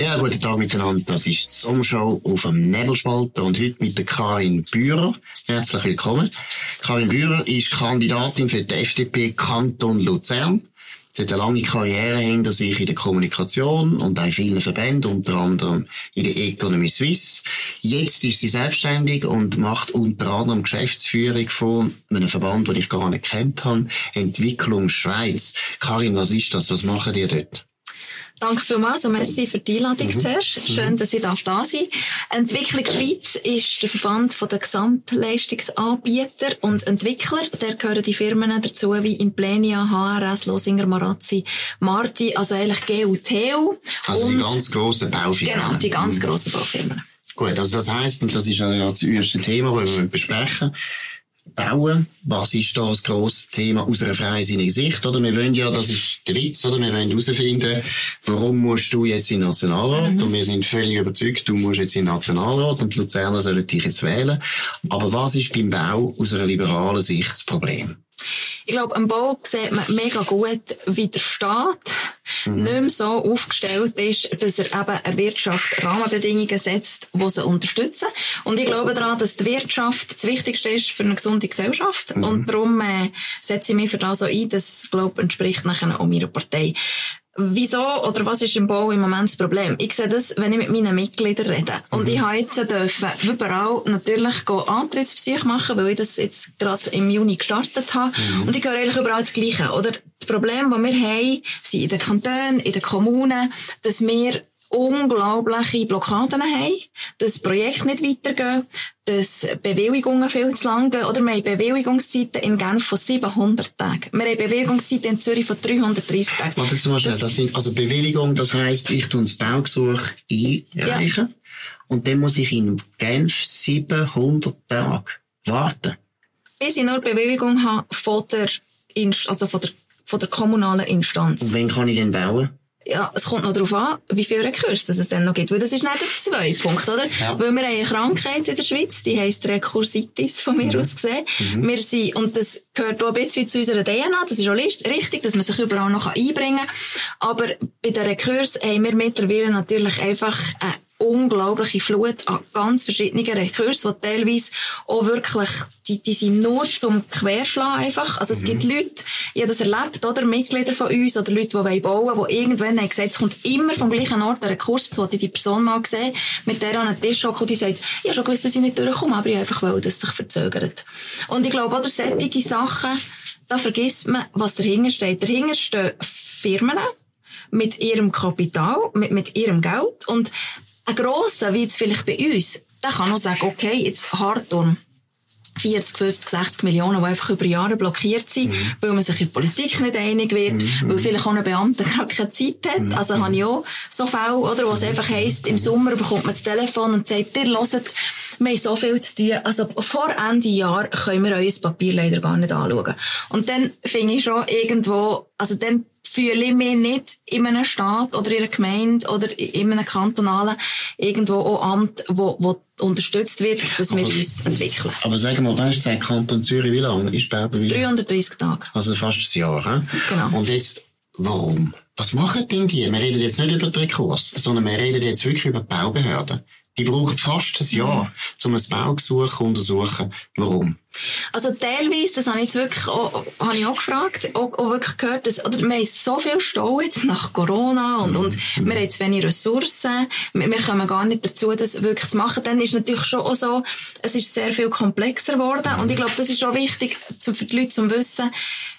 Ja, guten Tag miteinander. Das ist die Sommershow auf dem Nebelspalter und heute mit der Karin Bührer. Herzlich willkommen. Karin Bührer ist Kandidatin für die FDP Kanton Luzern. Sie hat eine lange Karriere hinter sich in der Kommunikation und auch in vielen Verbänden, unter anderem in der Economy Suisse. Jetzt ist sie selbstständig und macht unter anderem Geschäftsführung von einem Verband, den ich gar nicht kennt habe, Entwicklung Schweiz. Karin, was ist das? Was machen ihr dort? Danke vielmals und merci für die Einladung mhm. zuerst. Schön, dass ich da sein darf. Entwicklung Schweiz ist der Verband der Gesamtleistungsanbieter und Entwickler. Da gehören die Firmen dazu wie Implenia, HRS, Losinger, Marazzi, Marti, also eigentlich GUTU. Also und die ganz grossen Baufirmen. Genau, die ganz grossen Baufirmen. Gut, also das heisst, und das ist ja das erste Thema, das wir besprechen bauen. Was ist da das grosse Thema aus einer freisinnigen Sicht? Oder wir wollen ja, das ist der Witz, oder? Wir wollen herausfinden, warum musst du jetzt in den Nationalrat? Mhm. Und wir sind völlig überzeugt, du musst jetzt in den Nationalrat und die Luzerner sollen dich jetzt wählen. Aber was ist beim Bau aus einer liberalen Sicht das Problem? Ich glaube, am Bau sieht man mega gut, wie der Staat mhm. nicht mehr so aufgestellt ist, dass er eben eine Wirtschaft Rahmenbedingungen setzt, die sie unterstützen. Und ich glaube daran, dass die Wirtschaft das Wichtigste ist für eine gesunde Gesellschaft. Mhm. Und darum äh, setze ich mich für das so ein, das, glaube entspricht nachher auch meiner Partei. Wieso oder was ist im Bau im Moment das Problem? Ich sehe das, wenn ich mit meinen Mitgliedern rede. Und mhm. ich habe jetzt dürfen überall natürlich Antrittsbesuche machen, weil ich das jetzt gerade im Juni gestartet habe. Mhm. Und ich höre eigentlich überall das Gleiche. Oder das Problem, das wir haben, sind in den Kantonen, in den Kommunen, dass wir unglaubliche Blockaden haben, dass Projekte nicht weitergehen, dass Bewilligungen viel zu lang gehen, oder wir haben Bewilligungszeiten in Genf von 700 Tagen. Wir haben Bewilligungszeiten in Zürich von 330 Tagen. Warte jetzt mal schnell, das sind, also Bewilligung, das heisst, ich tue das Baugesuch einreichen ja. und dann muss ich in Genf 700 Tage warten. Bis ich nur Bewilligung habe von der, Inst also von der, von der kommunalen Instanz. Und wann kann ich denn bauen? Ja, es kommt noch darauf an, wie viele Rekurse es dann noch gibt. Weil das ist nicht der zweite Punkt, oder? Ja. Weil wir haben eine Krankheit in der Schweiz, die heisst Rekursitis, von mir mhm. aus gesehen. Mhm. Wir sind, und das gehört auch ein bisschen zu unserer DNA, das ist auch richtig, dass man sich überall noch einbringen kann. Aber bei den Rekursen haben wir mittlerweile natürlich einfach eine unglaubliche Flut an ganz verschiedenen Rekursen, die teilweise auch wirklich, die, die sind nur zum Querschlagen einfach. Also es mhm. gibt Leute, ich habe das erlebt, oder Mitglieder von uns, oder Leute, die bauen wollen, die irgendwann haben gesagt, es kommt immer vom gleichen Ort ein Kurs, jetzt wollte ich die Person mal sehen, mit der an einen Tisch hocken und die sagt, ich habe schon gewusst, dass ich nicht durchkomme, aber ich einfach will, dass es sich verzögert. Und ich glaube, oder solche Sachen, da vergisst man, was dahinter steht. Dahinter stehen Firmen, mit ihrem Kapital, mit, mit ihrem Geld und ein grosser, wie jetzt vielleicht bei uns, der kann auch sagen, okay, jetzt hart um 40, 50, 60 Millionen, die einfach über Jahre blockiert sind, mhm. weil man sich in der Politik nicht einig wird, mhm. weil vielleicht auch ein Beamter gerade keine Zeit hat. Mhm. Also habe ich auch so Fälle, oder, wo es einfach heisst, im Sommer bekommt man das Telefon und sagt, ihr hört, wir haben so viel zu tun. Also vor Ende Jahr können wir euer Papier leider gar nicht anschauen. Und dann finde ich schon irgendwo, also dann fühle ich mich nicht in einem Staat oder in einer Gemeinde oder in einem kantonalen irgendwo auch Amt, wo, wo unterstützt wird, dass wir uns entwickeln. Aber sag mal, weißt du, der Kanton Zürich, wie lange ist Baubeweis? 330 Tage. Also fast ein Jahr, he? Genau. Und jetzt, warum? Was machen denn die? Wir reden jetzt nicht über den Kurs, sondern wir reden jetzt wirklich über die Baubehörden. Die brauchen fast ein Jahr, mhm. um ein Baugesuch zu untersuchen. Warum? Also teilweise, das habe ich jetzt wirklich auch, habe ich auch gefragt, auch, auch wirklich gehört, dass, oder wir haben so viel Stau jetzt nach Corona und, und mhm. wir haben jetzt wenig Ressourcen, wir, wir kommen gar nicht dazu, das wirklich zu machen. Dann ist natürlich schon auch so, es ist sehr viel komplexer geworden und ich glaube, das ist auch wichtig für die Leute zu wissen,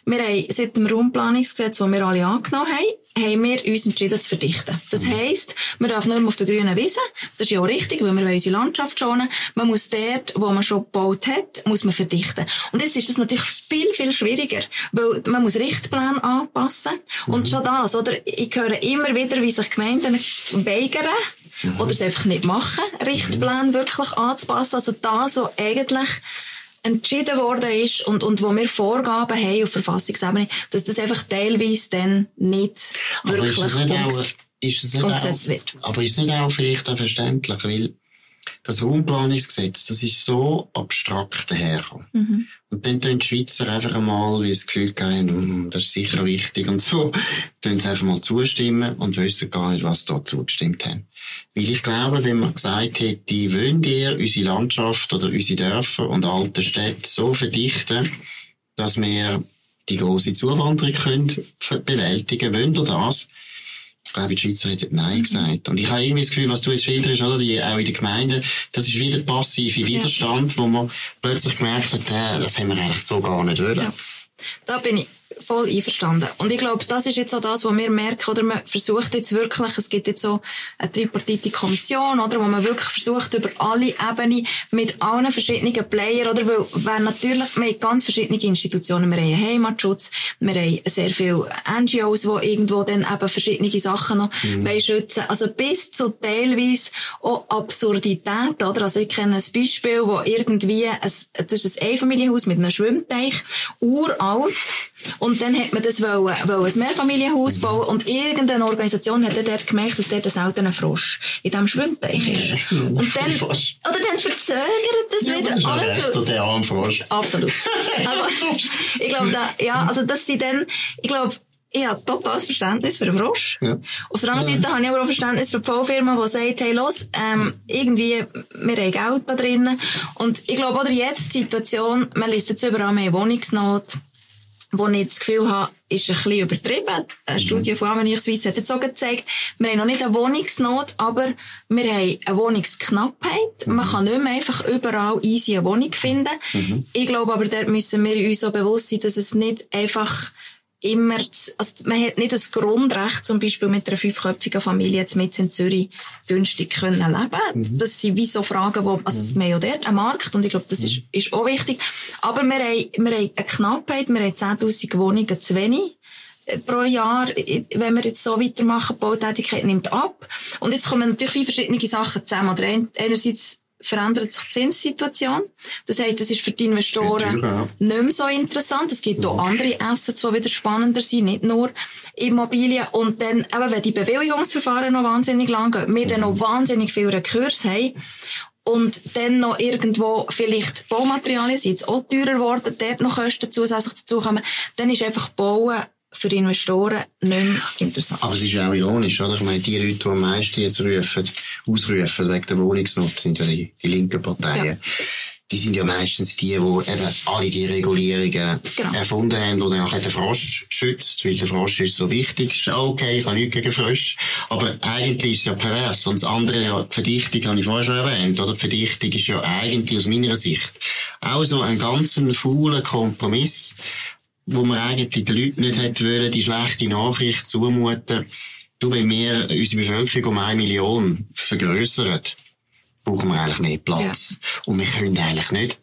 wir haben seit dem Raumplanungsgesetz, das wir alle angenommen haben, haben wir uns entschieden zu verdichten. Das heisst, man darf mehr auf der grünen Wiese. Das ist ja auch richtig, weil wir unsere Landschaft schonen. Man muss dort, wo man schon gebaut hat, muss man verdichten. Und jetzt ist das natürlich viel, viel schwieriger, weil man muss Richtpläne anpassen. Mhm. Und schon das, oder? Ich höre immer wieder, wie sich Gemeinden weigern, mhm. oder es einfach nicht machen, Richtpläne wirklich anzupassen. Also das, was eigentlich entschieden worden ist und, und wo wir Vorgaben haben auf Verfassungsebene, dass das einfach teilweise dann nicht aber wirklich ist es nicht umgesetzt wird. Aber ist es nicht auch vielleicht auch verständlich, weil das Raumplanungsgesetz, das ist so abstrakt dahergekommen. Mhm. Und dann tun die Schweizer einfach einmal, wie das Gefühl haben, das ist sicher wichtig und so, tun sie einfach mal zustimmen und wissen gar nicht, was da zugestimmt haben. Weil ich glaube, wenn man gesagt hätte, wollen ihr unsere Landschaft oder unsere Dörfer und alte Städte so verdichten, dass wir die große Zuwanderung können bewältigen, wollen ihr das? Ich glaube, die Schweizer hätten Nein mhm. gesagt. Und ich habe irgendwie das Gefühl, was du jetzt schilderst, oder, die, auch in der Gemeinde, das ist wieder passive Widerstand, wo man plötzlich gemerkt hat, äh, das haben wir eigentlich so gar nicht wollen. Ja. Da bin ich voll einverstanden. Und ich glaube, das ist jetzt auch das, was wir merken, oder man versucht jetzt wirklich, es gibt jetzt so eine tripartite Kommission, oder, wo man wirklich versucht, über alle Ebenen mit allen verschiedenen Playern, oder, weil, weil natürlich, wir haben ganz verschiedene Institutionen, wir haben Heimatschutz, wir haben sehr viele NGOs, die irgendwo dann eben verschiedene Sachen noch mhm. schützen Also bis zu teilweise auch Absurdität, oder, also ich kenne ein Beispiel, wo irgendwie, ein, das ist ein Einfamilienhaus mit einem Schwimmteich, uralt, und dann hat man das wollen, wollen ein Mehrfamilienhaus mhm. bauen und irgendeine Organisation hat dann dort gemerkt, dass dort ein seltener Frosch in diesem Schwimmteich ist. Und dann, oder dann verzögert das ja, wieder das alles. Recht, der arme Frosch. Absolut. Also, ich glaube, da, ja, also, dass sie dann, ich glaube, ich habe totales Verständnis für den Frosch. Ja. Auf der anderen Seite ja. habe ich aber auch Verständnis für die Baufirma, die sagt, hey, los, ähm, irgendwie, wir haben Geld da drinnen. Und ich glaube, oder jetzt die Situation, man liest jetzt überall mehr Wohnungsnot, wo ich das Gefühl habe, ist ein bisschen übertrieben. Eine mhm. Studie von Avenir Suisse hat jetzt auch gezeigt, wir haben noch nicht eine Wohnungsnot, aber wir haben eine Wohnungsknappheit. Mhm. Man kann nicht mehr einfach überall easy eine Wohnung finden. Mhm. Ich glaube aber, dort müssen wir uns auch bewusst sein, dass es nicht einfach immer, also man hat nicht das Grundrecht, zum Beispiel mit einer fünfköpfigen Familie jetzt mit in Zürich günstig können leben. Mhm. Das sind wie so Fragen, wo, also mhm. wir haben ja dort einen Markt und ich glaube, das mhm. ist, ist auch wichtig. Aber wir haben, wir haben eine Knappheit, wir haben 10.000 Wohnungen zu wenig äh, pro Jahr, wenn wir jetzt so weitermachen, die Bautätigkeit nimmt ab. Und jetzt kommen natürlich viele verschiedene Sachen zusammen. Oder einerseits verändert sich die Zinssituation. Das heisst, es ist für die Investoren ja. nicht mehr so interessant. Es gibt auch andere Assets, die wieder spannender sind, nicht nur Immobilien. Und dann, eben, wenn die Bewilligungsverfahren noch wahnsinnig lang gehen, wir dann noch wahnsinnig viel Rekurs haben, und dann noch irgendwo vielleicht Baumaterialien sind jetzt auch teurer geworden, dort noch Kosten zusätzlich dazukommen, dann ist einfach Bauen für Investoren nicht mehr interessant. Aber es ist auch ironisch, oder? Ich meine, die Leute, die am meisten jetzt rufen, ausrufen wegen der Wohnungsnot, sind ja die, die linken Parteien. Ja. Die sind ja meistens die, die eben alle die Regulierungen genau. erfunden haben, die dann auch den Frosch schützt, weil der Frosch ist so wichtig. Okay, ich habe nichts gegen Frosch. Aber eigentlich ist es ja pervers. Und das andere, ja, die Verdichtung habe ich vorher schon erwähnt, oder? Die Verdichtung ist ja eigentlich aus meiner Sicht auch so ein ganz fauler Kompromiss, wo man eigentlich den Leuten nicht hätte wollen, die schlechte Nachricht zumuten. Du, wenn wir unsere Bevölkerung um eine Million vergrößern, brauchen wir eigentlich mehr Platz. Ja. Und wir können eigentlich nicht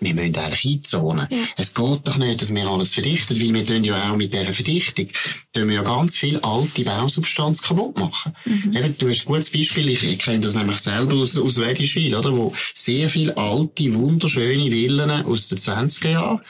wir müssen eigentlich einzonen. Ja. Es geht doch nicht, dass wir alles verdichten, weil wir tun ja auch mit dieser Verdichtung tun wir ja ganz viel alte Bausubstanz kaputt machen. Mhm. Eben, du hast ein gutes Beispiel, ich, ich kenne das nämlich selber aus, aus Wedischwil, oder, wo sehr viele alte, wunderschöne Villen aus den 20er Jahren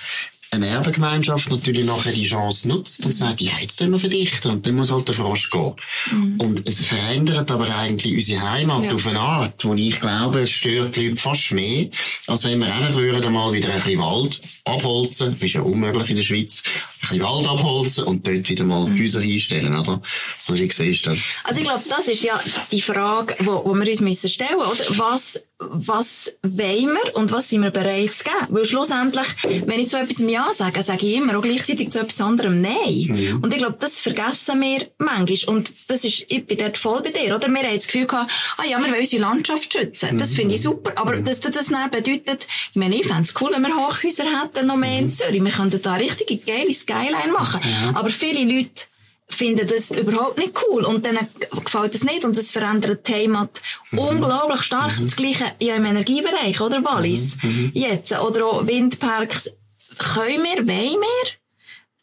eine Erbengemeinschaft natürlich nachher die Chance nutzt und sagt, ja, jetzt tun wir verdichten und dann muss halt der Frosch gehen. Mhm. Und es verändert aber eigentlich unsere Heimat ja. auf eine Art, wo ich glaube, es stört die Leute fast mehr, als wenn wir einfach würden einmal wieder ein bisschen Wald abholzen, das ist ja unmöglich in der Schweiz, ein bisschen Wald abholzen und dort wieder mal mhm. Häuser hinstellen, oder? Also siehst du das? Also ich glaube, das ist ja die Frage, wo, wo wir uns müssen stellen, oder? Was was wollen wir und was sind wir bereit zu geben? Weil schlussendlich, wenn ich zu etwas Ja sage, sage ich immer auch gleichzeitig zu etwas anderem Nein. Mhm. Und ich glaube, das vergessen wir manchmal. Und das ist, ich bin dort voll bei dir, oder? Wir haben das Gefühl gehabt, ah ja, wir wollen unsere Landschaft schützen. Das finde ich super. Aber mhm. dass das dann bedeutet, ich meine, ich fände es cool, wenn wir Hochhäuser hätten, noch mehr in mhm. Zürich. Wir könnten da richtige geile Skyline machen. Ja. Aber viele Leute finden das überhaupt nicht cool und dann gefällt es nicht und das verändert die Heimat mhm. unglaublich stark. Mhm. Das Gleiche ja im Energiebereich, oder Wallis? Mhm. mhm. Jetzt, oder auch Windparks. Können wir, wollen wir,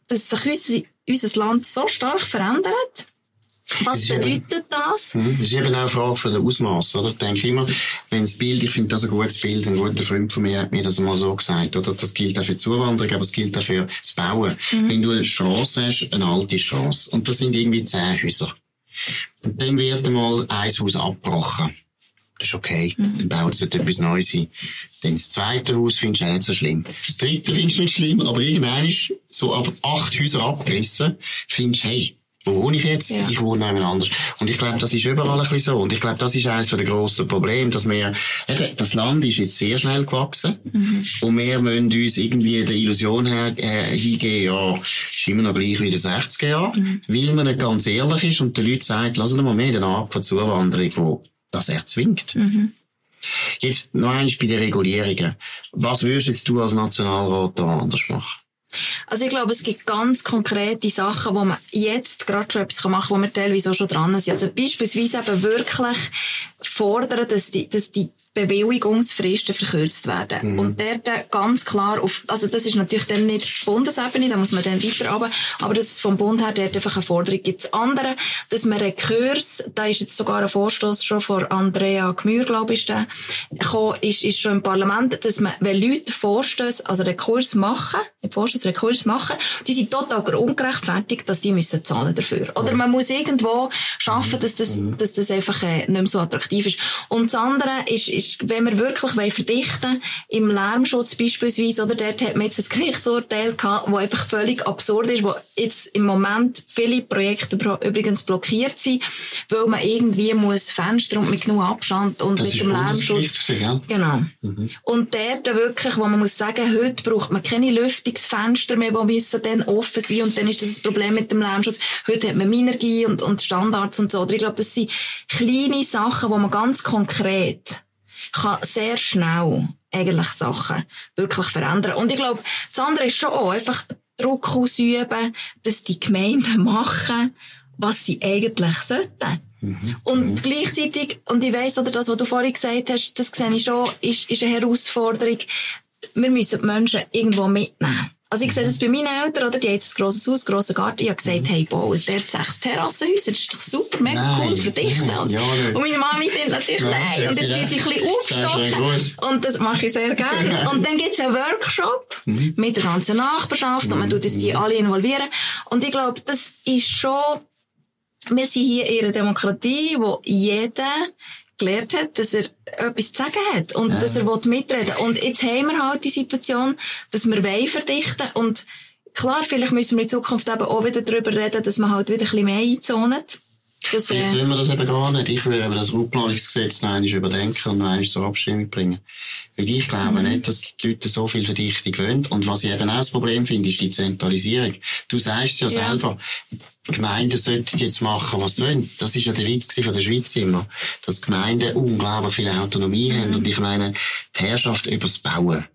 dass sich unser, unser Land so stark verändert? Was bedeutet das? Das ist eben auch eine Frage von der Ausmaß, oder? Ich denke immer, wenn das Bild, ich finde das ein gutes Bild, ein guter Freund von mir hat mir das mal so gesagt, oder? Das gilt auch für die Zuwanderung, aber es gilt auch für das Bauen. Mhm. Wenn du eine Straße hast, eine alte Straße, und das sind irgendwie zehn Häuser. Und dann wird einmal ein Haus abgebrochen. Das ist okay. Mhm. Dann baut es etwas Neues ein. Dann das zweite Haus findest du auch nicht so schlimm. Das dritte findest du nicht schlimm, aber irgendwann ist so ab acht Häuser abgerissen, findest du, hey, wo wohne ich jetzt? Ja. Ich wohne jemand anders. Und ich glaube, das ist überall ein bisschen so. Und ich glaube, das ist eines der grossen Probleme, dass wir, eben, das Land ist jetzt sehr schnell gewachsen. Mhm. Und wir wollen uns irgendwie der Illusion her, äh, hingehen, ja, ist immer noch gleich wie in den 60er Jahren. Mhm. Weil man nicht ganz ehrlich ist und den Leuten sagt, lass uns mal mehr eine Art von Zuwanderung, die das erzwingt. Mhm. Jetzt noch eins bei den Regulierungen. Was würdest du als Nationalrat da anders machen? Also ich glaube, es gibt ganz konkrete Sachen, wo man jetzt gerade schon etwas machen kann, wo wir teilweise auch schon dran sind. Also beispielsweise eben wirklich fordern, dass die, dass die Bewilligungsfristen verkürzt werden. Mhm. Und dort ganz klar auf, also das ist natürlich dann nicht Bundesebene, da muss man dann weiter runter, aber das ist vom Bund her dort einfach eine Forderung gibt. Das andere, dass man Rekurs, da ist jetzt sogar ein Vorstoß schon von Andrea Gmür, glaube ich, der, gekommen, ist, ist schon im Parlament, dass man, wenn Leute Vorstöße, also Rekurs machen, Vorstöße Rekurs machen, die sind total ungerechtfertigt, dass die müssen zahlen dafür. Oder man muss irgendwo schaffen, dass das, mhm. dass das einfach äh, nicht mehr so attraktiv ist. Und das andere ist, ist ist, wenn wir wirklich verdichten im Lärmschutz beispielsweise, oder dort hat man jetzt ein Gerichtsurteil gehabt, das einfach völlig absurd ist, wo jetzt im Moment viele Projekte übrigens blockiert sind, weil man irgendwie muss Fenster und mit genug Abstand und das mit dem Lärmschutz. Ja. Genau. Mhm. Und dort wirklich, wo man muss sagen, heute braucht man keine Lüftungsfenster mehr, die müssen dann offen sein und dann ist das ein Problem mit dem Lärmschutz. Heute hat man Minergie und, und Standards und so. Oder ich glaube, das sind kleine Sachen, wo man ganz konkret kann sehr schnell eigentlich Sachen wirklich verändern. Und ich glaube, das andere ist schon auch einfach Druck ausüben, dass die Gemeinden machen, was sie eigentlich sollten. Mhm. Und mhm. gleichzeitig, und ich weiss, oder das, was du vorhin gesagt hast, das sehe ich schon, ist, ist eine Herausforderung. Wir müssen die Menschen irgendwo mitnehmen. Also ich sehe es bei meinen Eltern, oder? Die haben jetzt ein grosses Haus, grossen Garten. Ich habe gesagt, hey, bauen dort sechs Terrassenhäuser. Das ist doch super, mega nein. cool, verdichten. Ja, und meine Mami findet natürlich nein. nein. Und jetzt tun sie ein bisschen aufstocken. Und das mache ich sehr gerne. Und dann gibt es einen Workshop mhm. mit der ganzen Nachbarschaft und man tut die alle involvieren. Und ich glaube, das ist schon, wir sind hier in einer Demokratie, wo jeder gelernt hat, dass er etwas zu sagen hat und ja. dass er mitreden will. Und jetzt haben wir halt die Situation, dass wir wollen verdichten und klar, vielleicht müssen wir in Zukunft eben auch wieder darüber reden, dass man halt wieder ein bisschen mehr einzonet. Das, Vielleicht äh, will man das eben gar nicht. Ich würde eben das Raumplanungsgesetz noch einmal überdenken und noch einmal zur Abstimmung bringen. Weil ich glaube mhm. nicht, dass die Leute so viel Verdichtung wollen. Und was ich eben auch das Problem finde, ist die Zentralisierung. Du sagst ja, ja. selber, Gemeinden sollten jetzt machen, was sie wollen. Das ist ja der Witz von der Schweiz immer. Dass Gemeinden unglaublich viel Autonomie mhm. haben. Und ich meine, die Herrschaft über das Bauen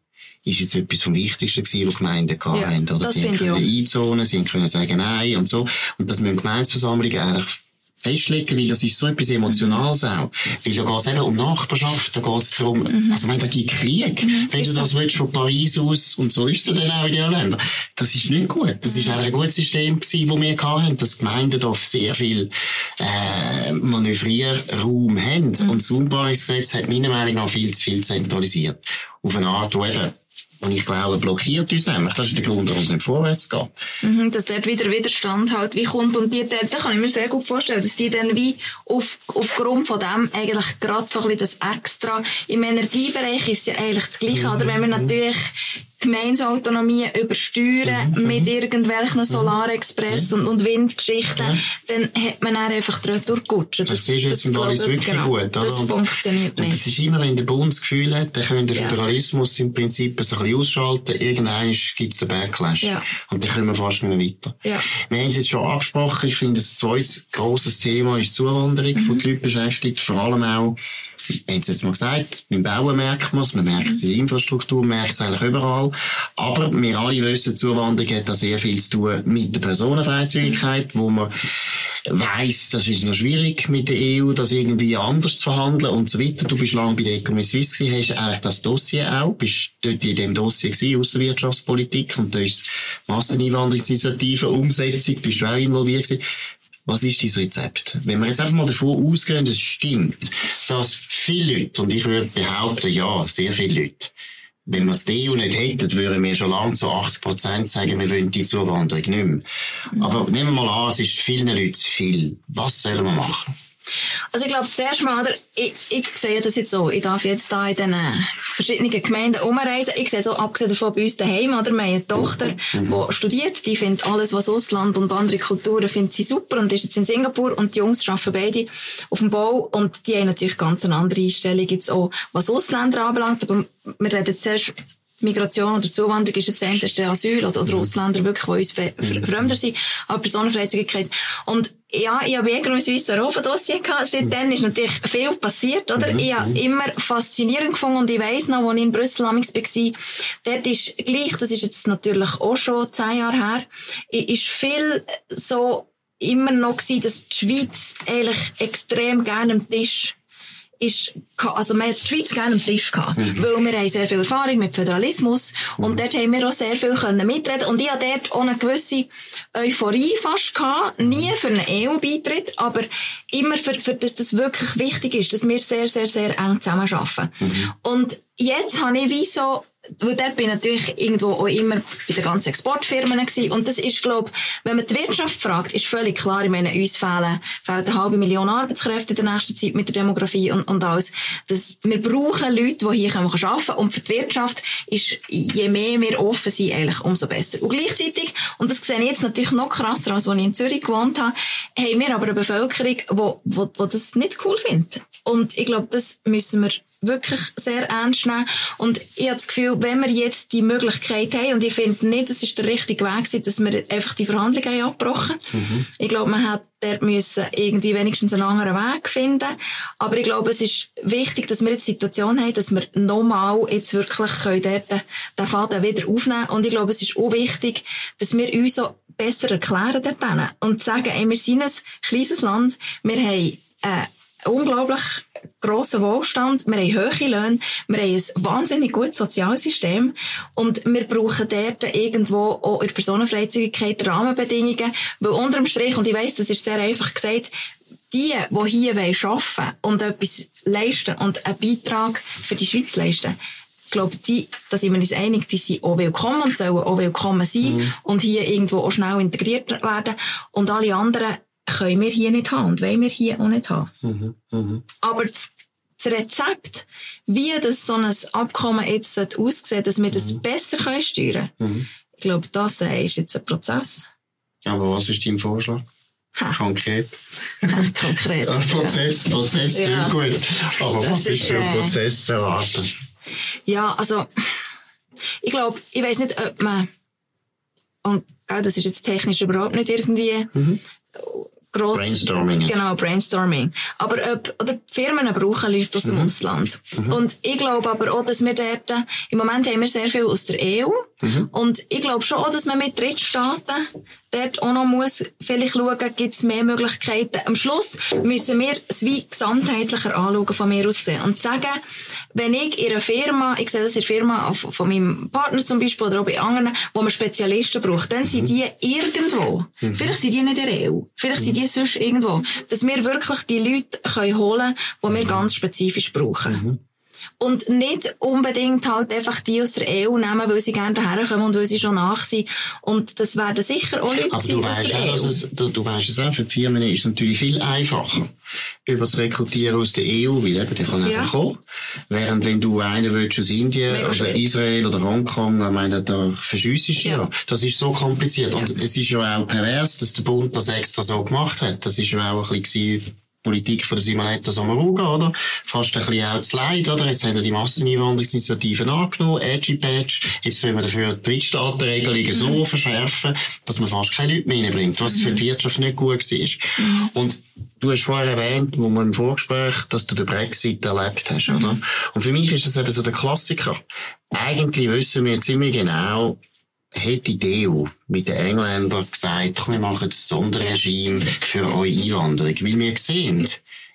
ist jetzt etwas vom Wichtigsten gewesen, was Gemeinden ja, haben. Oder sie können einzonen, sie können sagen Nein und so. Und das müssen Gemeinsversammlungen eigentlich festlegen, weil das ist so etwas Emotionales auch. Weil da geht es eben um Nachbarschaft, da geht es darum, mhm. also, wenn da gibt Krieg, mhm. wenn du das willst von Paris aus, und so ist es dann auch in den Ländern. Das ist nicht gut. Das ist eigentlich ein gutes System gewesen, das wir hatten, dass Gemeinden da sehr viel, äh, Manövrierraum haben. Mhm. Und das Umbaugesetz hat meiner Meinung nach viel zu viel zentralisiert. Auf eine Art, wo eben und ich glaube, blockiert uns nämlich. Das ist der Grund, warum es nicht vorwärts geht. Mhm, dass dort wieder Widerstand halt wie kommt. Und die dort, da kann ich mir sehr gut vorstellen, dass die dann wie auf, aufgrund von dem eigentlich gerade so ein bisschen das Extra. Im Energiebereich ist es ja eigentlich das Gleiche, mhm. oder? Wenn wir natürlich Gemeinsautonomie übersteuern mhm. mit irgendwelchen Solarexpress mhm. und, und Windgeschichten, ja. dann hat man dann einfach dort durchgerutscht. Das, das ist jetzt das, alles wirklich genau, gut. Oder? Das und, funktioniert nicht. Das ist immer, wenn der Bund das Gefühl hat, der könnte den Föderalismus ja. im Prinzip ein bisschen ausschalten, irgendwann gibt es den Backlash. Ja. Und dann kommen wir fast nicht mehr weiter. Ja. Wir haben es jetzt schon angesprochen, ich finde, das zweite grosses Thema ist die Zuwanderung, mhm. die Leute beschäftigt, vor allem auch wir haben es jetzt mal gesagt, beim Bauen merkt man es, man merkt es in der Infrastruktur, man merkt es eigentlich überall. Aber wir alle wissen, Zuwanderung hat da sehr viel zu tun mit der Personenfreizügigkeit, wo man weiss, das ist noch schwierig mit der EU, das irgendwie anders zu verhandeln und so weiter. Du bist lange bei der Economy Suisse gewesen, hast eigentlich das Dossier auch, bist dort in dem Dossier gewesen, Außenwirtschaftspolitik und da ist Masseneinwanderungsinitiative, Umsetzung, bist du auch involviert gewesen. Was ist dein Rezept? Wenn wir jetzt einfach mal davon ausgehen, es stimmt, dass viele Leute, und ich würde behaupten, ja, sehr viele Leute, wenn wir die EU nicht hätten, würden wir schon lange zu 80 Prozent sagen, wir wollen die Zuwanderung nicht mehr. Aber nehmen wir mal an, es ist vielen Leuten zu viel. Was sollen wir machen? Also ich glaube, zuerst mal, oder, ich, ich sehe das jetzt so, ich darf jetzt da in den verschiedenen Gemeinden umreisen. Ich sehe so, abgesehen davon bei uns daheim, oder, wir haben eine Tochter, mhm. die studiert, die findet alles, was Ausland und andere Kulturen, findet sie super und ist jetzt in Singapur. Und die Jungs arbeiten beide auf dem Bau. Und die haben natürlich ganz eine andere Einstellung jetzt auch, was Ausländer anbelangt, aber wir reden zuerst Migration oder Zuwanderung ist jetzt entweder der Asyl oder, oder Ausländer wirklich, die uns mhm. fremder sind, aber Personenfreizügigkeit. Und ja, ich habe irgendwie ein Schweizer Europa-Dossier gehabt. Seitdem ist natürlich viel passiert, oder? Mhm. Ich habe immer faszinierend gefunden und ich weiss noch, als ich in Brüssel war, dort ist gleich, das ist jetzt natürlich auch schon zehn Jahre her, ist viel so immer noch gewesen, dass die Schweiz eigentlich extrem gerne am Tisch ist, also man hat die Schweiz gerne am Tisch gehabt, mhm. weil wir haben sehr viel Erfahrung mit Föderalismus mhm. und dort haben wir auch sehr viel können mitreden und ich hatte dort auch eine gewisse Euphorie fast gehabt, nie für einen EU-Beitritt, aber immer für, für dass das wirklich wichtig ist, dass wir sehr, sehr, sehr eng zusammenarbeiten. Mhm. Und jetzt habe ich wie so weil dort bin ich natürlich irgendwo auch immer bei den ganzen Exportfirmen gewesen. Und das ist, glaube wenn man die Wirtschaft fragt, ist völlig klar, ich meine, uns fehlen, fehlt eine halbe Million Arbeitskräfte in der nächsten Zeit mit der Demografie und, und alles. Das, wir brauchen Leute, die hier arbeiten können. Und für die Wirtschaft ist, je mehr wir offen sind, eigentlich umso besser. Und gleichzeitig, und das sehe ich jetzt natürlich noch krasser, als als ich in Zürich gewohnt habe, haben wir aber eine Bevölkerung, die, die, die das nicht cool findet. Und ich glaube, das müssen wir wirklich sehr ernst nehmen. Und ich habe das Gefühl, wenn wir jetzt die Möglichkeit haben, und ich finde nicht, das ist der richtige Weg, dass wir einfach die Verhandlungen abgebrochen mhm. Ich glaube, man hat dort müssen irgendwie wenigstens einen anderen Weg finden. Aber ich glaube, es ist wichtig, dass wir jetzt die Situation haben, dass wir nochmal jetzt wirklich können dort den Faden wieder aufnehmen Und ich glaube, es ist auch wichtig, dass wir uns so besser erklären dort und sagen, ey, wir sind ein kleines Land, wir haben äh, unglaublich grossen Wohlstand, wir haben hohe Löhne, wir haben ein wahnsinnig gutes Sozialsystem und wir brauchen dort irgendwo auch in der Personenfreizügigkeit Rahmenbedingungen, weil unterm Strich, und ich weiss, das ist sehr einfach gesagt, die, die hier arbeiten wollen und etwas leisten und einen Beitrag für die Schweiz leisten, ich glaube, die, da sind wir uns einig, die sind auch willkommen und sollen auch willkommen sein mhm. und hier irgendwo auch schnell integriert werden. Und alle anderen können wir hier nicht haben und wollen wir hier auch nicht haben. Mhm. Mhm. Aber das, das, Rezept, wie das so ein Abkommen jetzt aussehen sollte, dass wir das mhm. besser können steuern können, mhm. ich glaube, das äh, ist jetzt ein Prozess. Aber was ist dein Vorschlag? Ha. Konkret. Konkret. ja, Prozess, Prozess ja. gut. Aber das was ist, für ein äh, Prozess erwarten? Ja, also, ich glaube, ich weiß nicht, ob man, und das ist jetzt technisch überhaupt nicht irgendwie, mhm gross, Brainstorming. Genau, Brainstorming. Aber ob, oder Firmen brauchen Leute aus dem mhm. Ausland. Mhm. Und ich glaube aber auch, dass wir dort, im Moment haben wir sehr viel aus der EU. Mhm. Und ich glaube schon auch, dass man mit Drittstaaten dort auch noch muss vielleicht schauen, gibt es mehr Möglichkeiten. Am Schluss müssen wir es wie gesamtheitlicher anschauen von mir aus. Und sagen, wenn ich in einer Firma, ich sehe das in der Firma von meinem Partner zum Beispiel oder auch bei anderen, wo man Spezialisten braucht, dann sind mhm. die irgendwo. Mhm. Vielleicht sind die nicht in der EU. Vielleicht sind die sonst irgendwo. Dass wir wirklich die Leute können holen können, die wir ganz spezifisch brauchen. Mhm. Und nicht unbedingt halt einfach die aus der EU nehmen, weil sie gerne daherkommen und weil sie schon nach sind. Und das werden sicher auch Leute Aber sein aus der EU. Es, du, du weißt es auch, für die Firmen ist es natürlich viel einfacher, über das Rekrutieren aus der EU, weil eben, der kann einfach ja. kommen. Während wenn du einen willst aus Indien Mega oder schwierig. Israel oder Hongkong, ich meine, da verschiessest du ja. ja. Das ist so kompliziert. Ja. Und es ist ja auch pervers, dass der Bund das extra so gemacht hat. Das ist ja auch ein bisschen Politik von der Simonetta Sommaruga, oder? Fast ein bisschen auch zu leid, oder? Jetzt haben wir die Masseneinwanderungsinitiativen angenommen, Edgy Badge. Jetzt sollen wir dafür die Drittstaatenregelungen so mhm. verschärfen, dass man fast keine Leute mehr reinbringt, was für die Wirtschaft nicht gut war. Mhm. Und du hast vorher erwähnt, wo wir im Vorgespräch, dass du den Brexit erlebt hast, oder? Mhm. Und für mich ist das eben so der Klassiker. Eigentlich wissen wir ziemlich genau, hätte die EU mit den Engländern gesagt, wir machen ein Sonderregime für eure Einwanderung. Weil wir sehen,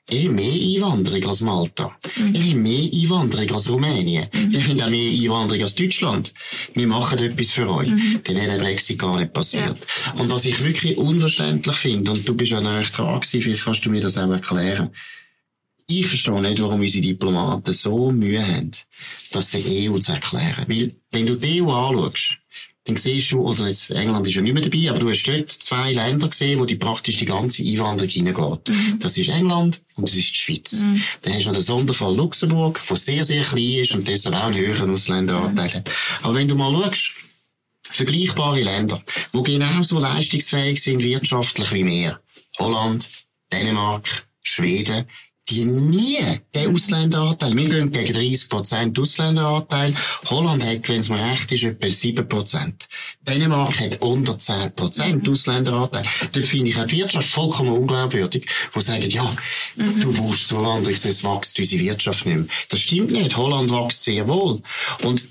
eh mehr Einwanderung als Malta. Mhm. Eh mehr Einwanderung als Rumänien. Mhm. Wir haben auch mehr Einwanderung als Deutschland. Wir machen etwas für euch. Mhm. Dann wäre der Brexit gar nicht passiert. Ja. Und was ich wirklich unverständlich finde, und du bist ja näher dran gewesen, vielleicht kannst du mir das auch erklären. Ich verstehe nicht, warum unsere Diplomaten so Mühe haben, das der EU zu erklären. Weil, wenn du die EU anschaust, dann siehst du, oder jetzt England ist ja nicht mehr dabei, aber du hast dort zwei Länder gesehen, wo die praktisch die ganze Einwanderung hineingeht. Mhm. Das ist England und das ist die Schweiz. Mhm. Dann hast du noch den Sonderfall Luxemburg, der sehr, sehr klein ist und deshalb auch einen höheren Ausländeranteil hat. Aber wenn du mal schaust, vergleichbare Länder, die genauso leistungsfähig sind wirtschaftlich wie wir, Holland, Dänemark, Schweden, die nie den Ausländeranteil. Wir gehen gegen 30% Ausländeranteil. Holland hat, wenn es mir recht ist, etwa 7%. Dänemark hat unter 10% mhm. Ausländeranteil. Dort finde ich auch die Wirtschaft vollkommen unglaubwürdig, wo sagen, ja, mhm. du brauchst Zuwanderung, sonst wächst unsere Wirtschaft nicht mehr. Das stimmt nicht. Holland wächst sehr wohl. Und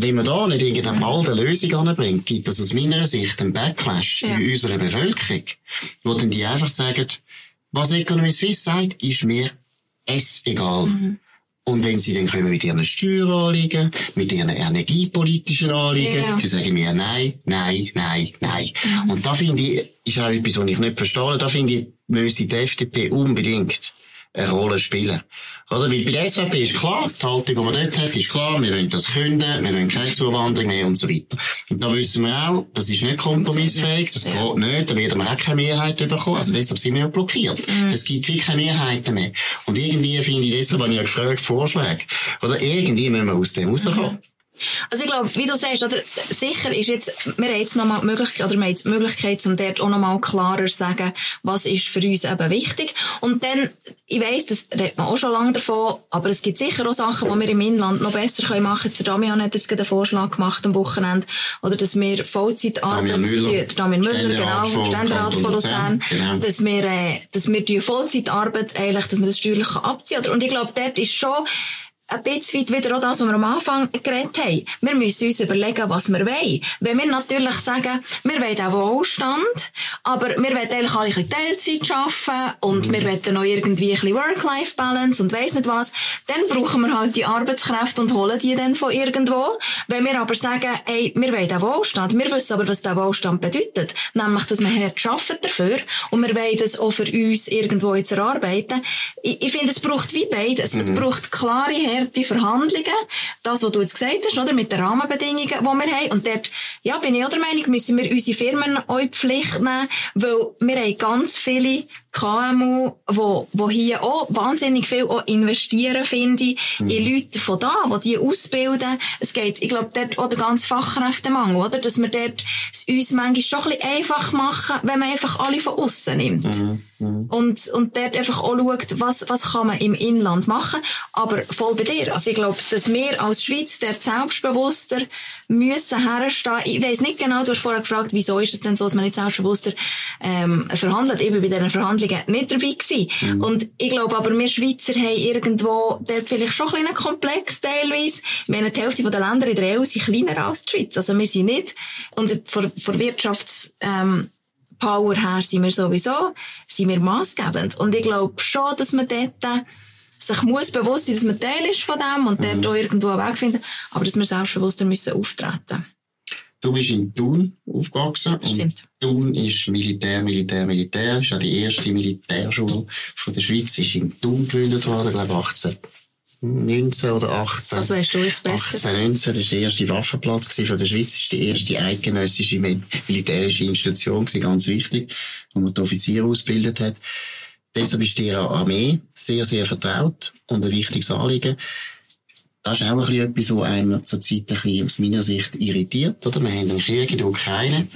wenn man da nicht irgendeine balde Lösung anbringt, gibt das aus meiner Sicht einen Backlash ja. in unserer Bevölkerung, wo dann die einfach sagen, was Economy Suisse sagt, ist mir es egal. Mhm. Und wenn sie dann kommen mit ihren Steueranliegen, mit ihren energiepolitischen Anliegen, ja. die sagen mir nein, nein, nein, nein. Mhm. Und da finde ich, ist auch etwas, was ich nicht verstehe, da finde ich, müsse die FDP unbedingt eine Rolle spielen. Oder? Weil bei der SVP ist klar, die Haltung, die man dort hat, ist klar, wir wollen das künden, wir wollen keine Zuwanderung mehr und so weiter. Und da wissen wir auch, das ist nicht kompromissfähig, das geht nicht, da werden wir auch keine Mehrheit bekommen, also deshalb sind wir ja blockiert. Mhm. Es gibt wirklich keine Mehrheiten mehr. Und irgendwie finde ich, deshalb habe ich ja gefragt, Vorschläge. Oder irgendwie müssen wir aus dem rauskommen. Mhm. Also ich glaube, wie du sagst, oder, sicher ist jetzt, wir haben jetzt nochmal die Möglichkeit, oder wir haben die Möglichkeit, um dort auch nochmal klarer zu sagen, was ist für uns eben wichtig. Und dann, ich weiss, das redet man auch schon lange davon, aber es gibt sicher auch Sachen, die wir im Inland noch besser können machen können. Der Damian hat jetzt einen Vorschlag gemacht am Wochenende, oder dass wir Vollzeitarbeit, Damian Müller, Damian Müller genau, Ständerat von Luzern, genau. dass wir, äh, dass wir die Vollzeitarbeit eigentlich, dass man das steuerlich abziehen kann. Und ich glaube, dort ist schon, ein bisschen wieder auch das, was wir am Anfang geredet haben. Wir müssen uns überlegen, was wir wollen. Wenn wir natürlich sagen, wir wollen auch Wohlstand, aber wir wollen eigentlich alle ein Teilzeit arbeiten und wir wollen noch irgendwie ein bisschen Work-Life-Balance und weiss nicht was, dann brauchen wir halt die Arbeitskräfte und holen die dann von irgendwo. Wenn wir aber sagen, ey, wir wollen auch Wohlstand, wir wissen aber, was der Wohlstand bedeutet, nämlich, dass wir hart arbeiten dafür und wir wollen das auch für uns irgendwo jetzt erarbeiten. Ich, ich finde, es braucht wie beides. Mhm. Es braucht klare harte Verhandlungen. Das, was du jetzt gesagt hast, oder? Mit den Rahmenbedingungen, die wir haben. Und dort, ja, bin ich auch der Meinung, müssen wir unsere Firmen auch die Pflicht nehmen, weil wir haben ganz viele KMU, wo, wo hier auch wahnsinnig viel auch investieren, finde ich, mhm. in Leute von da, die die ausbilden. Es geht, ich glaube, dort auch der ganze Fachkräftemangel, oder? Dass wir dort es uns manchmal schon ein bisschen einfach machen, wenn man einfach alle von außen nimmt. Mhm. Mhm. Und, und dort einfach auch schaut, was, was kann man im Inland machen. Aber voll bei dir. Also ich glaube, dass wir als Schweiz dort selbstbewusster müssen herstehen. Ich weiss nicht genau, du hast vorher gefragt, wieso ist es denn so, dass man nicht selbstbewusster ähm, verhandelt. War bei diesen Verhandlungen nicht dabei gewesen. Mhm. Und ich glaube aber, wir Schweizer haben irgendwo dort vielleicht schon ein bisschen komplex teilweise. Ich meine, die Hälfte der Länder in der EU sind kleiner als die Schweiz. Also wir sind nicht, und vor, vor Wirtschafts... Ähm, Power her sind wir sowieso, sind wir maßgebend. Und ich glaube schon, dass man dort äh, sich muss bewusst sein, dass man Teil ist von dem und mhm. dort auch irgendwo einen Weg finden, aber dass wir selbstbewusster müssen auftreten Du bist in Thun aufgewachsen. Stimmt. Und Thun ist Militär, Militär, Militär. Ist ja die erste Militärschule von der Schweiz. Ist in Thun gegründet worden, glaube ich, 18. 19 oder 18. Das weißt du jetzt besser. 18, 19, das war der erste Waffenplatz von der Schweiz. Das ist die erste eidgenössische militärische Institution, ganz wichtig, wo man die Offiziere ausgebildet hat. Deshalb ist die Armee sehr, sehr vertraut und ein wichtiges Anliegen. Das ist auch ein bisschen etwas, was einem zurzeit ein bisschen aus meiner Sicht irritiert. Oder? Wir haben einen Krieg in der Ukraine.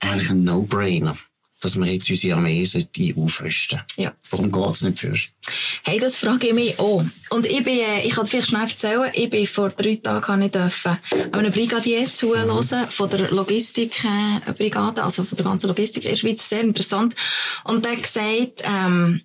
Eigentlich ein No-Brainer dass wir jetzt unsere Armee aufrüsten Ja. Warum geht es nicht für Hey, das frage ich mich auch. Und ich bin, äh, ich kann vielleicht schnell erzählen, ich bin vor drei Tagen nicht dürfen, einem Brigadier zuhören mhm. von der Logistikbrigade, also von der ganzen Logistik in der Schweiz. Sehr interessant. Und der hat gesagt, ähm,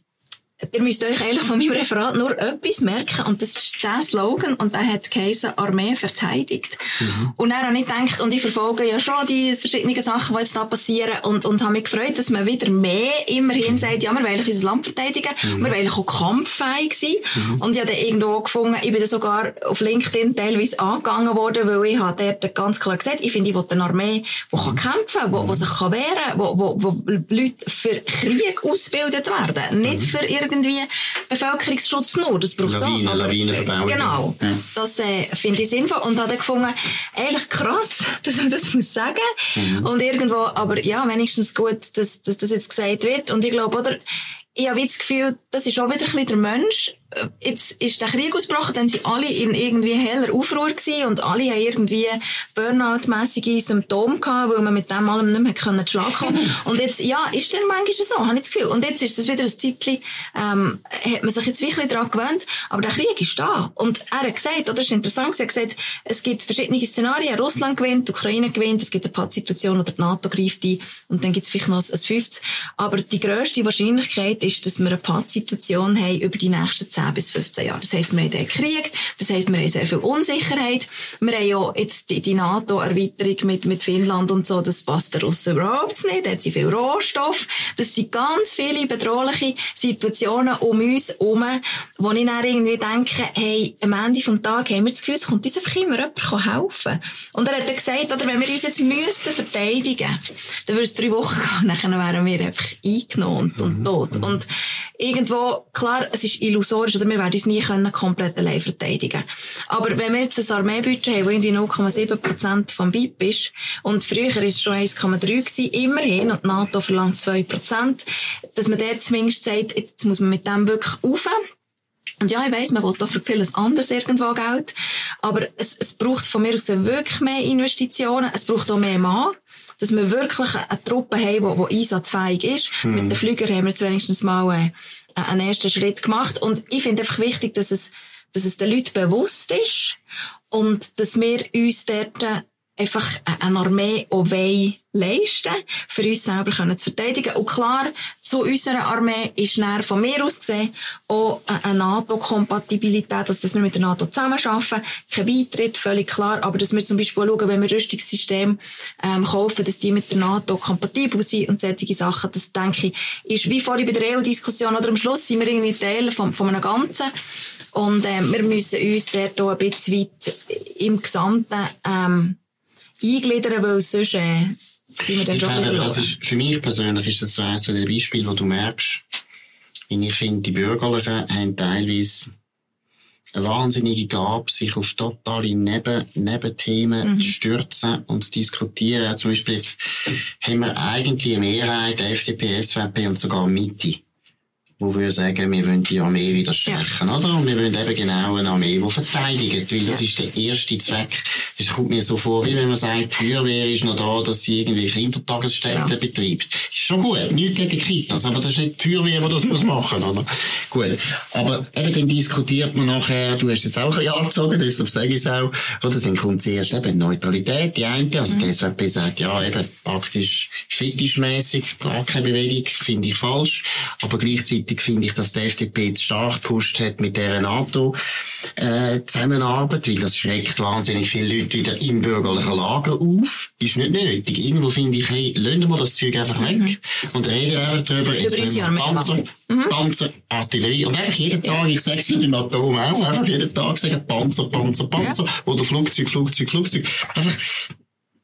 Ihr müsst euch eigentlich von meinem Referat nur etwas merken, und das ist der Slogan, und der hat geheißen, Armee verteidigt. Mhm. Und er hat nicht gedacht, und ich verfolge ja schon die verschiedenen Sachen, die jetzt da passieren, und, und habe mich gefreut, dass man wieder mehr immerhin sagt, ja, wir wollen unser Land verteidigen, mhm. wir wollen auch kampffähig sein. Mhm. Und ich habe dann irgendwo gefunden, ich bin dann sogar auf LinkedIn teilweise angegangen worden, weil ich habe dort ganz klar gesagt, ich finde, ich will eine Armee, die kann kämpfen, die, die sich kann wehren kann, wo, wo, wo Leute für Krieg ausgebildet werden, nicht mhm. für irgendwie Bevölkerungsschutz nur. Das braucht Lawinen, auch. Aber, Lawinenverbauung. Genau. Ja. Das äh, finde ich sinnvoll. Und habe dann gefunden, eigentlich krass, dass man das muss sagen. Mhm. Und irgendwo, aber ja, wenigstens gut, dass, dass das jetzt gesagt wird. Und ich glaube, oder, ich habe das Gefühl, das ist auch wieder ein bisschen der Mensch. Jetzt ist der Krieg ausgebrochen, dann sind alle in irgendwie heller Aufruhr gewesen und alle haben irgendwie Burnout-mässige Symptome gehabt, weil man mit dem allem nicht mehr können zu Schlag kommen Und jetzt, ja, ist der manchmal so, habe ich das Gefühl. Und jetzt ist es wieder ein Zeitchen, ähm, hat man sich jetzt wirklich daran gewöhnt, aber der Krieg ist da. Und er hat gesagt, oder, das ist interessant, er hat gesagt, es gibt verschiedene Szenarien, Russland gewinnt, die Ukraine gewinnt, es gibt eine Pattsituation oder die NATO greift ein und dann gibt es vielleicht noch ein 50. Aber die grösste Wahrscheinlichkeit ist, dass wir eine Pattsituation haben über die nächsten 10 bis 15 Jahre. Das heisst, wir haben den Krieg, das heisst, wir haben sehr viel Unsicherheit, wir haben ja jetzt die, die NATO-Erweiterung mit, mit Finnland und so, das passt den Russen überhaupt nicht, da hat sie viel Rohstoff, das sind ganz viele bedrohliche Situationen um uns herum, wo ich dann irgendwie denke, hey, am Ende vom Tag haben wir das Gefühl, es kommt uns einfach immer jemand helfen. Und er hat dann gesagt, oder, wenn wir uns jetzt müssten verteidigen, dann würde es drei Wochen gehen, nachher wären wir einfach eingenommen und, und tot. Und irgendwo, klar, es ist illusorisch, oder wir werden uns nie können komplett allein verteidigen. Aber wenn wir jetzt ein Armeebudget haben, das irgendwie 0,7% vom BIP ist, und früher ist es schon 1,3 gewesen, immerhin, und die NATO verlangt 2%, dass man dort zumindest sagt, jetzt muss man mit dem wirklich rauf. Und ja, ich weiss, man will auch für vieles anderes irgendwo Geld. Aber es, es braucht von mir aus wirklich mehr Investitionen. Es braucht auch mehr Mann. Dass wir wirklich eine, Truppe haben, die, die einsatzfähig ist. Mhm. Mit den Flügern haben wir jetzt wenigstens mal äh, einen ersten Schritt gemacht. Und ich finde einfach wichtig, dass es, dass es den Leuten bewusst ist. Und dass wir uns dort einfach eine Armee auch leisten, für uns selber können zu verteidigen. Und klar, zu unserer Armee ist näher von mir aus gesehen auch eine NATO-Kompatibilität, also dass wir mit der NATO zusammenarbeiten, kein Beitritt, völlig klar, aber dass wir zum Beispiel schauen, wenn wir Rüstungssysteme ähm, kaufen, dass die mit der NATO kompatibel sind und solche Sachen, das denke ich, ist wie vorhin bei der EU-Diskussion oder? Am Schluss sind wir irgendwie Teil von, von einem Ganzen. Und ähm, wir müssen uns dort auch ein bisschen weit im Gesamten ähm, eingliedern, weil sonst äh, sind wir dann Ich schon glaube, das ist, für mich persönlich ist das so eines der Beispiele, wo du merkst, wie ich finde, die Bürgerlichen haben teilweise eine wahnsinnige Gabe, sich auf totale Neben Nebenthemen Mhm. zu stürzen und zu diskutieren. Zum Beispiel jetzt haben wir eigentlich eine Mehrheit, FDP, SVP und sogar Mitte, wo wir sagen, wir wollen die Armee wieder stärken, oder? Und wir wollen eben genau eine Armee, die verteidigt, weil das ist der erste Zweck. Es kommt mir so vor, wie wenn man sagt, die Feuerwehr ist noch da, dass sie irgendwie Kindertagesstätten Ja. betreibt. Ist schon gut, nichts gegen Kitas, aber das ist nicht die Feuerwehr, die das muss machen, oder? Gut. Aber eben dann diskutiert man nachher, du hast jetzt auch ein Jahr gezogen, deshalb sage ich es auch, oder? Dann kommt zuerst eben Neutralität, die eine, also die SVP sagt, ja, eben praktisch fetischmäßig, gar keine Bewegung, finde ich falsch, aber gleichzeitig finde ich, dass die FDP zu stark gepusht hat mit dieser NATO, äh, weil das schreckt wahnsinnig viele Leute wieder im bürgerlichen Lager auf. Ist nicht nötig. Irgendwo finde ich, hey, lassen wir das Zeug einfach weg und reden einfach drüber. Jetzt Über wir Panzer, machen. Panzer, Artillerie und einfach jeden Tag, ich sage es im Atom auch, einfach jeden Tag sagen Panzer, Panzer, Panzer oder Flugzeug, Flugzeug, Flugzeug. Einfach,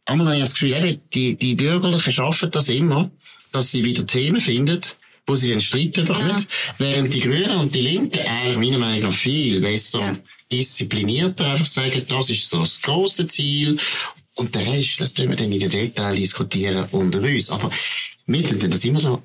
einmal habe ich das Gefühl, eben, die, die Bürgerlichen schaffen das immer, dass sie wieder Themen finden, wo sie den Streit bekommen, Ja. während die Grünen und die Linken eigentlich meiner Meinung nach viel besser Ja. disziplinierter einfach sagen, das ist so das grosse Ziel und der Rest, das tun wir dann in den Detail diskutieren unter uns. Aber wir tun das immer so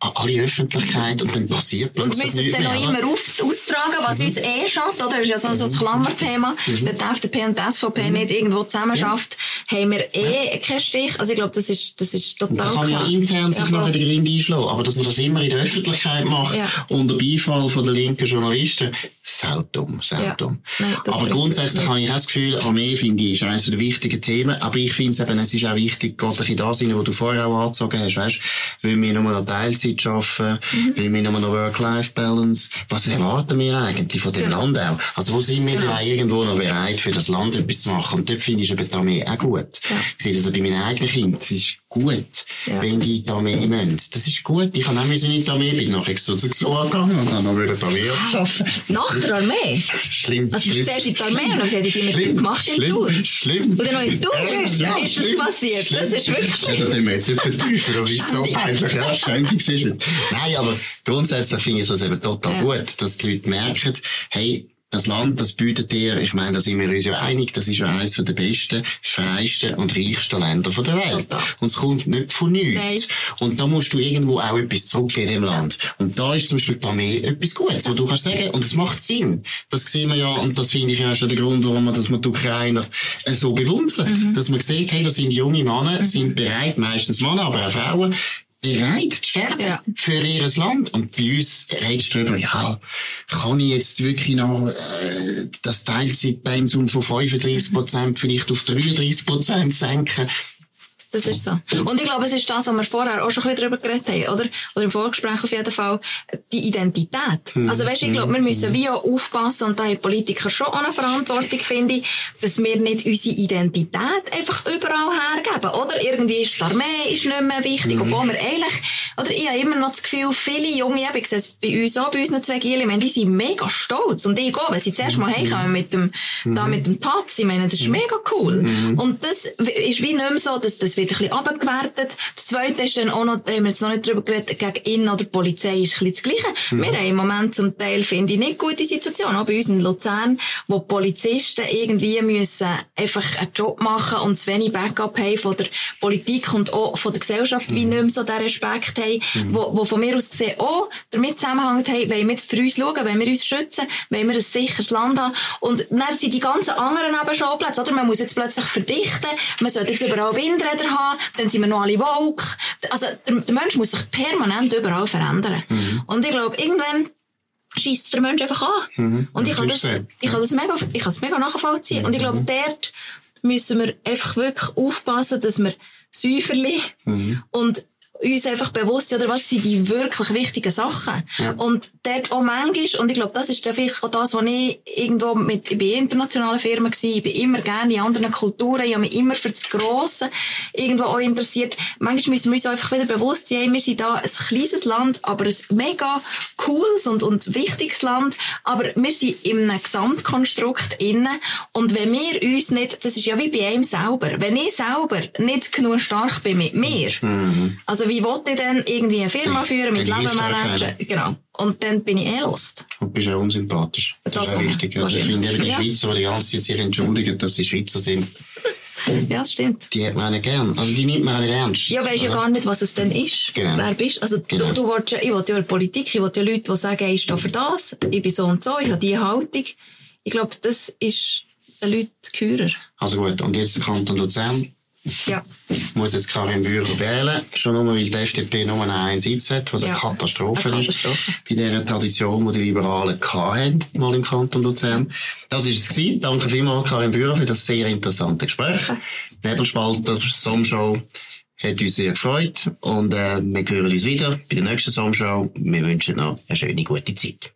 alle Öffentlichkeit und dann passiert Und plötzlich müssen es nichts dann noch oder? immer auf, austragen, was uns eh schadet, oder? Das ist ja so, so ein Klammerthema. Wenn die FDP und die SVP nicht irgendwo zusammen schafft, haben wir eh keinen Stich. Also ich glaube, das ist, das ist total Man kann ja klar. intern sich Ja, nachher den Grind einschlagen, aber dass man das immer in der Öffentlichkeit macht, Ja. unter Beifall von den linken Journalisten, saudumm, saudumm. Ja. Nein, das aber grundsätzlich habe ich auch das Gefühl, Armee, finde ich, ist eines der wichtigen Themen, aber ich finde es eben, es ist auch wichtig, ein bisschen das rein, was du vorher auch angezogen hast, weißt, will wir nur noch Teilzeit arbeiten, Mhm. wir nur noch Work-Life-Balance, was erwarten wir eigentlich von dem Genau. Land auch? Also wo sind wir Genau. denn auch irgendwo noch bereit, für das Land etwas zu machen? Und dort finde ich eben die Armee auch gut. Ja. Ich sehe das auch bei meinen eigenen Kindern. Ist gut, ja. wenn die in die Armee müssen. Das ist gut. Ich kann auch müssen in die Armee, bin nachher so angegangen und dann noch wieder die Armee abschaffen. Nach der Armee? Schlimm. Also, du zuerst in die Armee und dann haben die mit gemacht in Tour. Schlimm. Oder noch in Tour? Ja, ist schlimm, das passiert? Schlimm. Das ist wirklich schlimm. Ist jetzt vertiefen. Das ist so peinlich. Ja, ständig ist es. Nein, aber grundsätzlich finde ich das eben total ja. gut, dass die Leute merken, hey, das Land, das bietet dir, ich meine, da sind wir uns ja einig, das ist ja eines der besten, freiesten und reichsten Länder der Welt. Und es kommt nicht von nichts. Nein. Und da musst du irgendwo auch etwas zurückgeben dem Land. Und da ist zum Beispiel die Armee etwas Gutes, wo du kannst sagen, und es macht Sinn. Das sehen wir ja, und das finde ich ja schon der Grund, warum man, dass man die Ukrainer so bewundert. Mhm. Dass man sieht, hey, da sind junge Männer, mhm. sind bereit, meistens Männer, aber auch Frauen, bereit zu sterben ja. für ihr Land. Und bei uns redest du darüber, ja, kann ich jetzt wirklich noch äh, das Teilzeitpensum von 35 Prozent vielleicht auf 33 Prozent senken? Das ist so. Und ich glaube, es ist das, was wir vorher auch schon ein bisschen darüber geredet haben, oder? Oder im Vorgespräch auf jeden Fall, die Identität. Mhm. Also weißt, ich glaube, wir müssen wie auch aufpassen, und da haben Politiker schon auch eine Verantwortung, finde ich, dass wir nicht unsere Identität einfach überall hergeben, oder? Irgendwie ist die Armee ist nicht mehr wichtig, mhm. obwohl wir eigentlich, oder ich habe immer noch das Gefühl, viele junge, ich sehe es bei uns auch, bei unseren zwei Gielen, die sind mega stolz. Und ich auch, wenn sie zuerst mal heimkommen mit dem, mhm. da mit dem Taz, ich meine, das ist mhm. mega cool. Mhm. Und das ist wie nicht mehr so, dass das wird ein bisschen abgewertet. Das Zweite ist dann auch noch, da haben wir jetzt noch nicht drüber geredet, gegen ihn oder die Polizei ist ein bisschen das Gleiche. Mhm. Wir haben im Moment zum Teil, finde ich, nicht gute Situation, auch bei uns in Luzern, wo Polizisten irgendwie müssen einfach einen Job machen und zu wenig Backup haben von der Politik und auch von der Gesellschaft, mhm. wie nicht mehr so den Respekt haben, mhm. wo, wo von mir aus gesehen auch damit zusammenhängt, hey, wollen wir für uns schauen, wollen wir uns schützen, wollen wir ein sicheres Land haben und dann sind die ganzen anderen Nebenschauplätze, oder? Man muss jetzt plötzlich verdichten, man sollte jetzt überall Windräder haben, dann sind wir noch alle woke. Also, der, der Mensch muss sich permanent überall verändern. Mhm. Und ich glaube, irgendwann schießt der Mensch einfach an. Mhm. Und ich kann das, ich kann das mega, ich kann das mega nachvollziehen. Mhm. Und ich glaube, dort müssen wir einfach wirklich aufpassen, dass wir Säuferli mhm. und uns einfach bewusst oder was sind die wirklich wichtigen Sachen. Ja. Und dort auch manchmal, und ich glaube, das ist dann vielleicht auch das, was ich irgendwo mit, ich bin internationalen Firmen gewesen, ich bin immer gerne in anderen Kulturen, ich habe mich immer für das Grosse irgendwo auch interessiert. Manchmal müssen wir uns einfach wieder bewusst sein, wir sind da ein kleines Land, aber ein mega cooles und, und wichtiges Land, aber wir sind in einem Gesamtkonstrukt innen und wenn wir uns nicht, das ist ja wie bei einem selber, wenn ich selber nicht genug stark bin mit mir, mhm. also wie wollte ich denn irgendwie eine Firma führen, mein Leben managen? Genau. Und dann bin ich eh lost. Und bist auch unsympathisch. Das, das ist auch wichtig. Also ich finde eben die. Schweizer, die die ganze Zeit sich entschuldigen, dass sie Schweizer sind. Ja, das stimmt. Die hat man nicht gern. Also die nimmt man nicht ernst. Ja, weisst ja gar nicht, was es denn ist. Genau. Wer bist. Also genau. du, du willst ja, ich will ja Politik, ich will ja Leute, die sagen, ich stehe für das, ich bin so und so, ich habe diese Haltung. Ich glaube, das ist den Leuten gehörer. Also gut, und jetzt der Kanton Luzern. Ja. Muss jetzt Karin Bührer wählen. Schon nur, weil die FDP nur einen Sitz hat, was ja. eine Katastrophe eine Katastrophe. ist. Bei dieser Tradition, die die Liberalen hatten, mal im Kanton Luzern. Das war es gewesen. Danke vielmals, Karin Bührer, für das sehr interessante Gespräch. Okay. Nebelspalter, Somshow, hat uns sehr gefreut. Und, äh, wir hören uns wieder bei der nächsten Somshow. Wir wünschen noch eine schöne, gute Zeit.